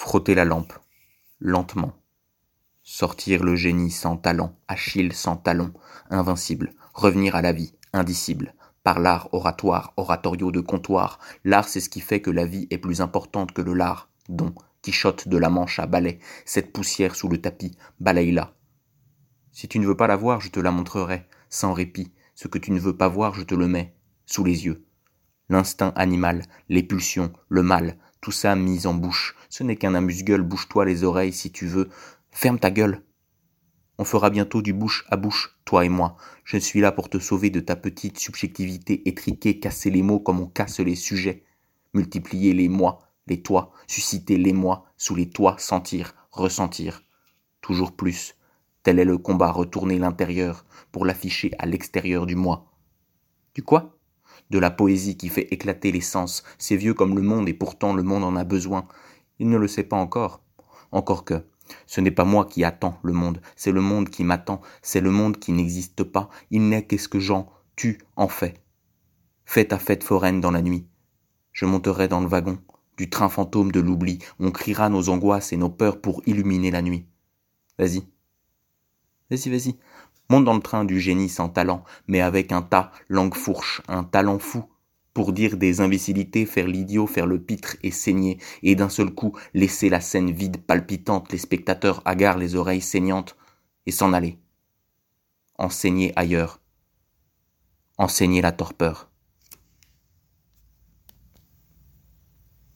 Frotter la lampe, lentement. Sortir le génie sans talent, Achille sans talon, invincible, revenir à la vie, indicible. Par l'art oratoire, oratorio de comptoir, l'art c'est ce qui fait que la vie est plus importante que le lard, dont, Quichotte de la Manche à balai, cette poussière sous le tapis, balaye-la. Si tu ne veux pas la voir, je te la montrerai, sans répit, ce que tu ne veux pas voir, je te le mets, sous les yeux. L'instinct animal, les pulsions, le mal, tout ça mis en bouche, ce n'est qu'un amuse-gueule, bouge-toi les oreilles si tu veux, ferme ta gueule. On fera bientôt du bouche à bouche, toi et moi. Je suis là pour te sauver de ta petite subjectivité étriquée, casser les mots comme on casse les sujets, multiplier les moi, les toi, susciter les moi, sous les toits, sentir, ressentir. Toujours plus. Tel est le combat, retourner l'intérieur pour l'afficher à l'extérieur du moi. Du quoi? De la poésie qui fait éclater les sens. C'est vieux comme le monde et pourtant le monde en a besoin. Il ne le sait pas encore. Encore que, ce n'est pas moi qui attends le monde, c'est le monde qui m'attend, c'est le monde qui n'existe pas, il n'est qu'est-ce que j'en, tu en fais. Fais ta fête foraine dans la nuit. Je monterai dans le wagon, du train fantôme de l'oubli, on criera nos angoisses et nos peurs pour illuminer la nuit. Vas-y. Vas-y, vas-y. Monte dans le train du génie sans talent, mais avec un tas, langue fourche, un talent fou, pour dire des imbécilités, faire l'idiot, faire le pitre et saigner, et d'un seul coup laisser la scène vide, palpitante, les spectateurs hagards, les oreilles saignantes, et s'en aller. Enseigner ailleurs. Enseigner la torpeur.